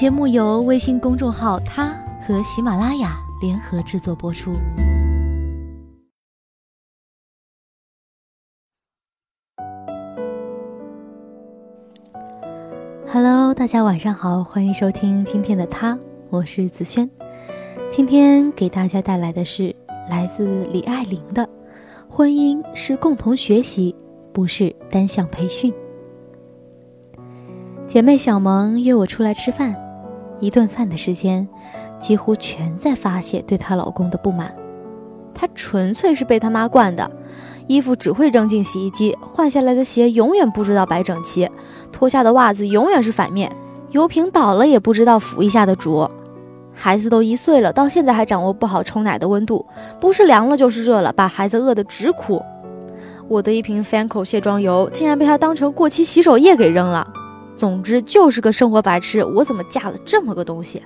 节目由微信公众号“他”和喜马拉雅联合制作播出。Hello，大家晚上好，欢迎收听今天的他，我是子轩。今天给大家带来的是来自李爱玲的《婚姻是共同学习，不是单向培训》。姐妹小萌约我出来吃饭，一顿饭的时间，几乎全在发泄对她老公的不满。她纯粹是被他妈惯的，衣服只会扔进洗衣机，换下来的鞋永远不知道摆整齐，脱下的袜子永远是反面，油瓶倒了也不知道扶一下的主。孩子都一岁了，到现在还掌握不好冲奶的温度，不是凉了就是热了，把孩子饿得直哭。我的一瓶 Fancl 卸妆油竟然被他当成过期洗手液给扔了。总之就是个生活白痴，我怎么嫁了这么个东西？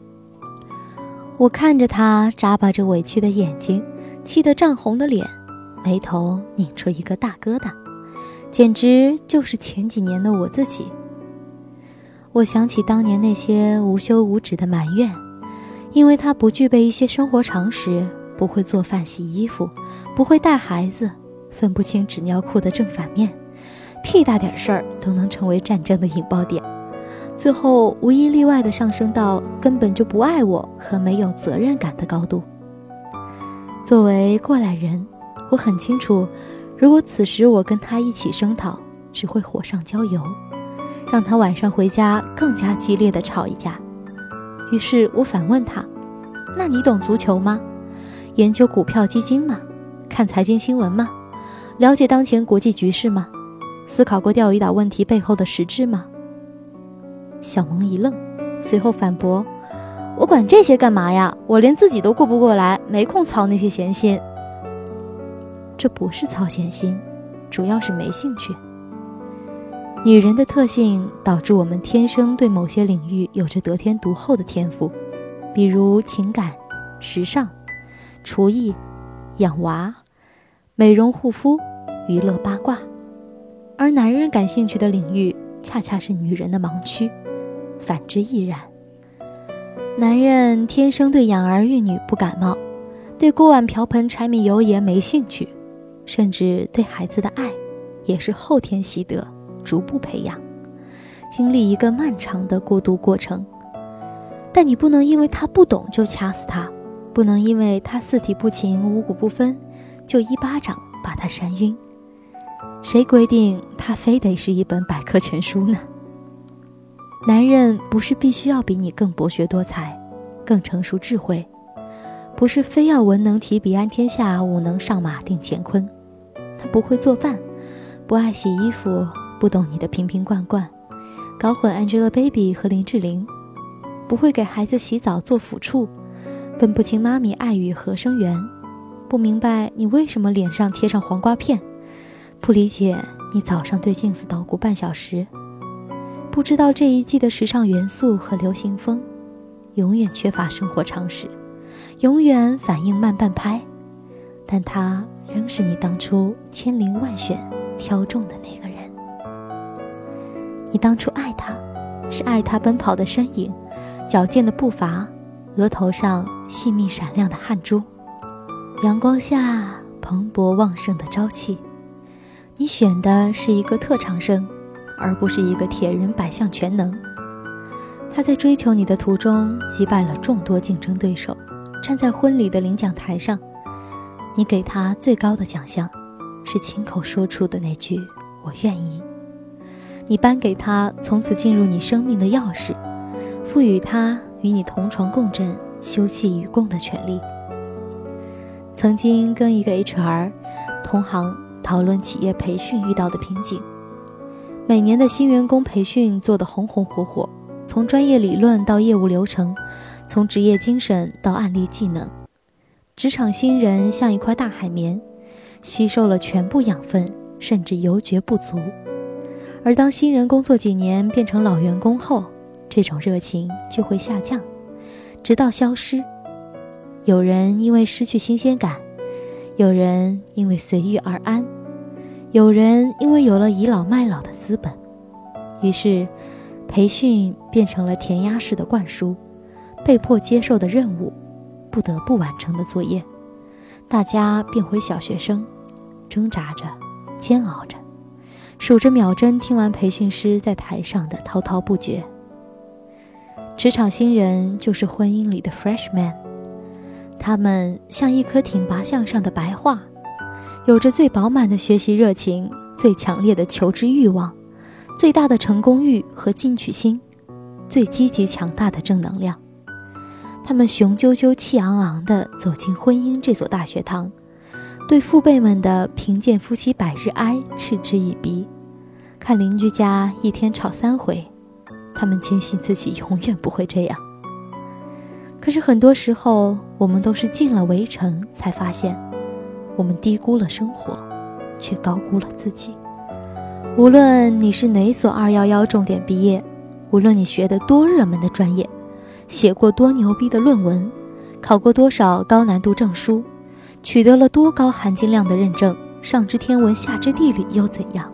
我看着他眨巴着委屈的眼睛，气得涨红的脸，眉头拧出一个大疙瘩，简直就是前几年的我自己。我想起当年那些无休无止的埋怨，因为他不具备一些生活常识，不会做饭洗衣服，不会带孩子，分不清纸尿裤的正反面。屁大点事儿都能成为战争的引爆点，最后无一例外的上升到根本就不爱我和没有责任感的高度。作为过来人，我很清楚，如果此时我跟他一起声讨，只会火上浇油，让他晚上回家更加激烈的吵一架。于是我反问他：“那你懂足球吗？研究股票基金吗？看财经新闻吗？了解当前国际局势吗？”思考过钓鱼岛问题背后的实质吗？小萌一愣，随后反驳：“我管这些干嘛呀？我连自己都顾不过来，没空操那些闲心。这不是操闲心，主要是没兴趣。女人的特性导致我们天生对某些领域有着得天独厚的天赋，比如情感、时尚、厨艺、养娃、美容护肤、娱乐八卦。”而男人感兴趣的领域，恰恰是女人的盲区，反之亦然。男人天生对养儿育女不感冒，对锅碗瓢盆、柴米油盐没兴趣，甚至对孩子的爱，也是后天习得，逐步培养，经历一个漫长的过渡过程。但你不能因为他不懂就掐死他，不能因为他四体不勤、五谷不分，就一巴掌把他扇晕。谁规定他非得是一本百科全书呢？男人不是必须要比你更博学多才、更成熟智慧，不是非要文能提笔安天下、武能上马定乾坤。他不会做饭，不爱洗衣服，不懂你的瓶瓶罐罐，搞混 Angelababy 和林志玲，不会给孩子洗澡做抚触，分不清妈咪爱与和声源，不明白你为什么脸上贴上黄瓜片。不理解你早上对镜子捣鼓半小时，不知道这一季的时尚元素和流行风，永远缺乏生活常识，永远反应慢半拍，但他仍是你当初千遴万选挑中的那个人。你当初爱他，是爱他奔跑的身影，矫健的步伐，额头上细密闪亮的汗珠，阳光下蓬勃旺盛的朝气。你选的是一个特长生，而不是一个铁人百项全能。他在追求你的途中击败了众多竞争对手，站在婚礼的领奖台上，你给他最高的奖项，是亲口说出的那句“我愿意”。你颁给他从此进入你生命的钥匙，赋予他与你同床共枕、休戚与共的权利。曾经跟一个 HR 同行。讨论企业培训遇到的瓶颈。每年的新员工培训做得红红火火，从专业理论到业务流程，从职业精神到案例技能，职场新人像一块大海绵，吸收了全部养分，甚至犹觉不足。而当新人工作几年变成老员工后，这种热情就会下降，直到消失。有人因为失去新鲜感。有人因为随遇而安，有人因为有了倚老卖老的资本，于是培训变成了填鸭式的灌输，被迫接受的任务，不得不完成的作业。大家变回小学生，挣扎着，煎熬着，数着秒针，听完培训师在台上的滔滔不绝。职场新人就是婚姻里的 freshman，他们像一颗挺拔向上的白桦，有着最饱满的学习热情，最强烈的求知欲望，最大的成功欲和进取心，最积极强大的正能量。他们雄赳赳、气昂昂地走进婚姻这所大学堂，对父辈们的贫贱夫妻百日哀嗤之以鼻，看邻居家一天吵三回。他们坚信自己永远不会这样。可是很多时候，我们都是进了围城才发现，我们低估了生活，却高估了自己。无论你是哪所二幺幺重点毕业，无论你学的多热门的专业，写过多牛逼的论文，考过多少高难度证书，取得了多高含金量的认证，上知天文下知地理又怎样？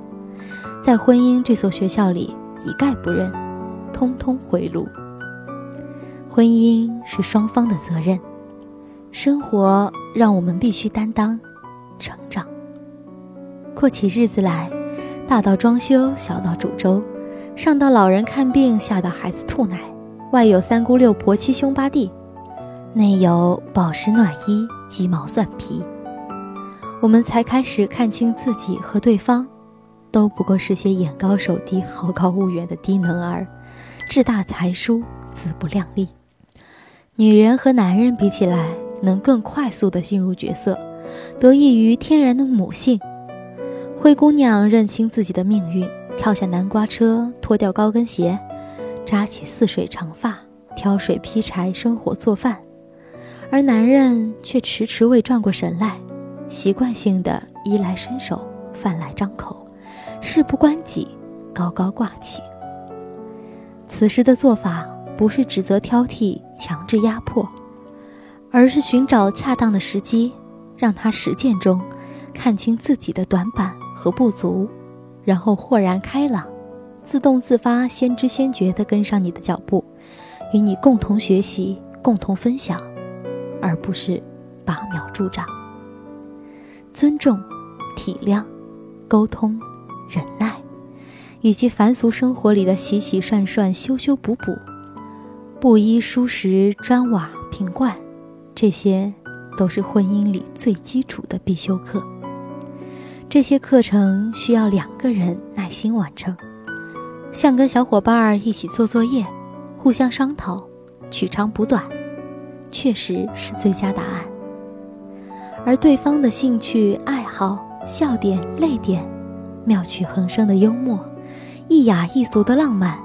在婚姻这所学校里，一概不认。通通回炉。婚姻是双方的责任，生活让我们必须担当、成长。过起日子来，大到装修，小到煮粥，上到老人看病，下到孩子吐奶，外有三姑六婆七兄八弟，内有饱食暖衣、鸡毛蒜皮，我们才开始看清自己和对方，都不过是些眼高手低、好高骛远的低能儿。志大才疏，自不量力。女人和男人比起来，能更快速地进入角色，得益于天然的母性。灰姑娘认清自己的命运，跳下南瓜车，脱掉高跟鞋，扎起似水长发，挑水劈柴，生火做饭。而男人却迟迟未转过神来，习惯性的衣来伸手，饭来张口，事不关己，高高挂起。此时的做法不是指责、挑剔、强制压迫，而是寻找恰当的时机，让他实践中看清自己的短板和不足，然后豁然开朗，自动自发、先知先觉地跟上你的脚步，与你共同学习、共同分享，而不是拔苗助长。尊重、体谅、沟通、忍耐。以及凡俗生活里的洗洗涮涮、修修补补、布衣梳食、砖瓦瓶罐，这些都是婚姻里最基础的必修课。这些课程需要两个人耐心完成，像跟小伙伴儿一起做作业，互相商讨，取长补短，确实是最佳答案。而对方的兴趣爱好、笑点、泪点，妙趣横生的幽默。一雅一俗的浪漫，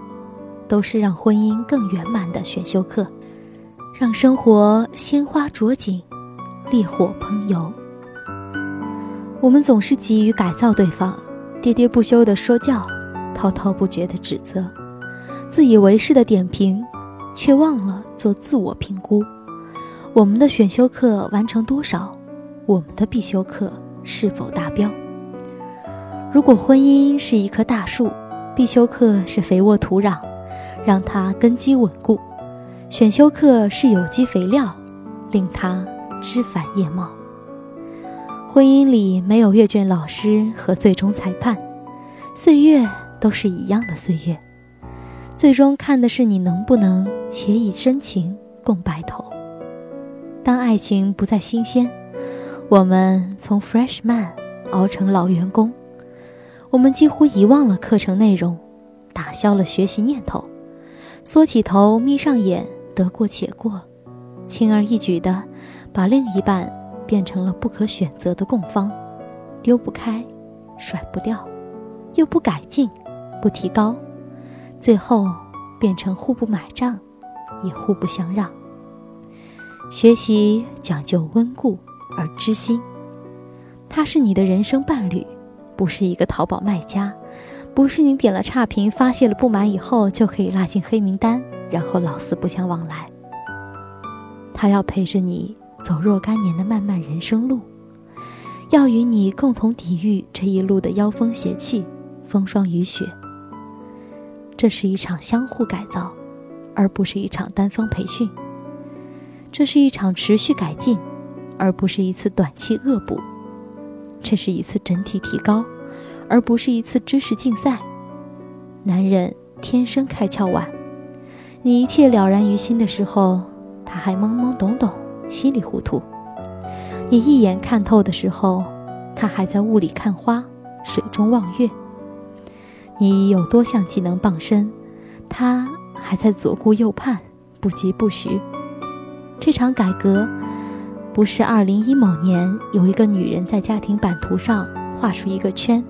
都是让婚姻更圆满的选修课，让生活鲜花着锦，烈火烹油。我们总是急于改造对方，喋喋不休的说教，滔滔不绝的指责，自以为是的点评，却忘了做自我评估。我们的选修课完成多少？我们的必修课是否达标？如果婚姻是一棵大树，必修课是肥沃土壤，让它根基稳固；选修课是有机肥料，令它枝繁叶茂。婚姻里没有阅卷老师和最终裁判，岁月都是一样的岁月，最终看的是你能不能且以深情共白头。当爱情不再新鲜，我们从 freshman 熬成老员工。我们几乎遗忘了课程内容，打消了学习念头，缩起头，眯上眼，得过且过，轻而易举地把另一半变成了不可选择的供方，丢不开，甩不掉，又不改进，不提高，最后变成互不买账，也互不相让。学习讲究温故而知新，他是你的人生伴侣。不是一个淘宝卖家，不是你点了差评发泄了不满以后就可以拉进黑名单，然后老死不相往来。他要陪着你走若干年的漫漫人生路，要与你共同抵御这一路的妖风邪气、风霜雨雪。这是一场相互改造，而不是一场单方培训；这是一场持续改进，而不是一次短期恶补；这是一次整体提高，而不是一次知识竞赛。男人天生开窍晚，你一切了然于心的时候，他还懵懵懂懂、稀里糊涂；你一眼看透的时候，他还在雾里看花、水中望月。你有多项技能傍身，他还在左顾右盼，不疾不徐。这场改革，不是二零一某年有一个女人在家庭版图上画出一个圈。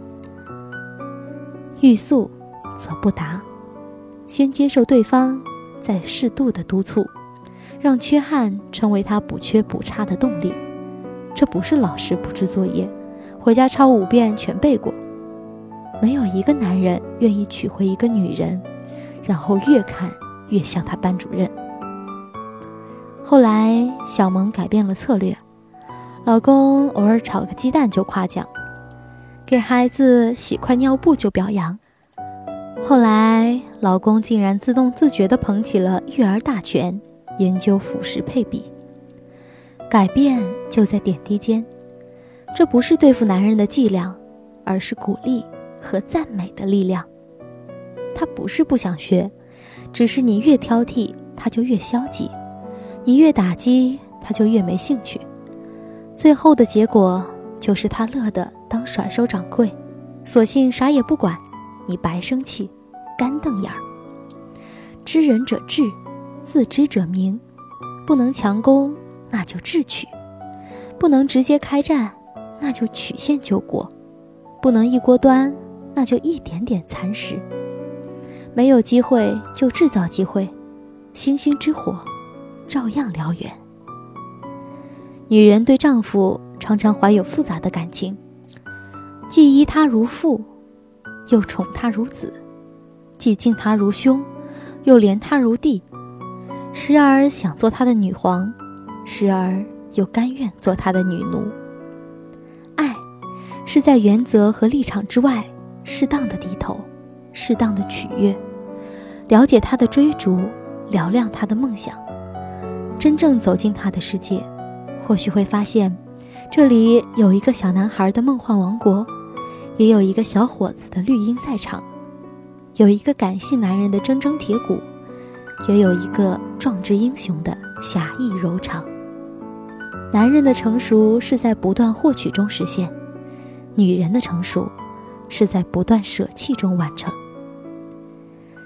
欲速则不达，先接受对方，再适度的督促，让缺憾成为他补缺补差的动力。这不是老师布置作业，回家抄五遍全背过。没有一个男人愿意娶回一个女人，然后越看越像他班主任。后来，小萌改变了策略，老公偶尔炒个鸡蛋就夸奖，给孩子洗块尿布就表扬。后来，老公竟然自动自觉地捧起了育儿大权，研究辅食配比。改变就在点滴间，这不是对付男人的伎俩，而是鼓励。和赞美的力量，他不是不想学，只是你越挑剔，他就越消极；你越打击，他就越没兴趣。最后的结果就是他乐得当甩手掌柜，索性啥也不管，你白生气，干瞪眼儿。知人者智，自知者明，不能强攻，那就智取；不能直接开战，那就曲线救国；不能一锅端。那就一点点蚕食，没有机会就制造机会，星星之火照样燎原。女人对丈夫常常怀有复杂的感情，既依他如父，又宠他如子；既敬他如兄，又怜他如弟。时而想做他的女皇，时而又甘愿做他的女奴。爱，是在原则和立场之外。适当的低头，适当的取悦，了解他的追逐，嘹亮他的梦想，真正走进他的世界，或许会发现，这里有一个小男孩的梦幻王国，也有一个小伙子的绿茵赛场，有一个感性男人的铮铮铁骨，也有一个壮志英雄的侠义柔肠。男人的成熟是在不断获取中实现，女人的成熟。是在不断舍弃中完成。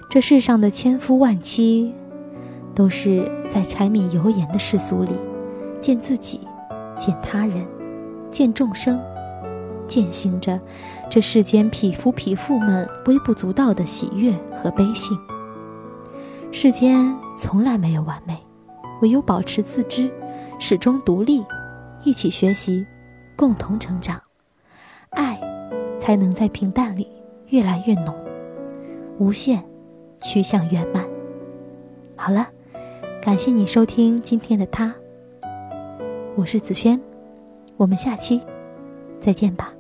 这世上的千夫万妻，都是在柴米油盐的世俗里，见自己，见他人，见众生，践行着这世间匹夫匹妇们微不足道的喜悦和悲喜。世间从来没有完美，唯有保持自知，始终独立，一起学习，共同成长，爱。才能在平淡里越来越浓，无限趋向圆满。好了，感谢你收听今天的他，我是子轩，我们下期再见吧。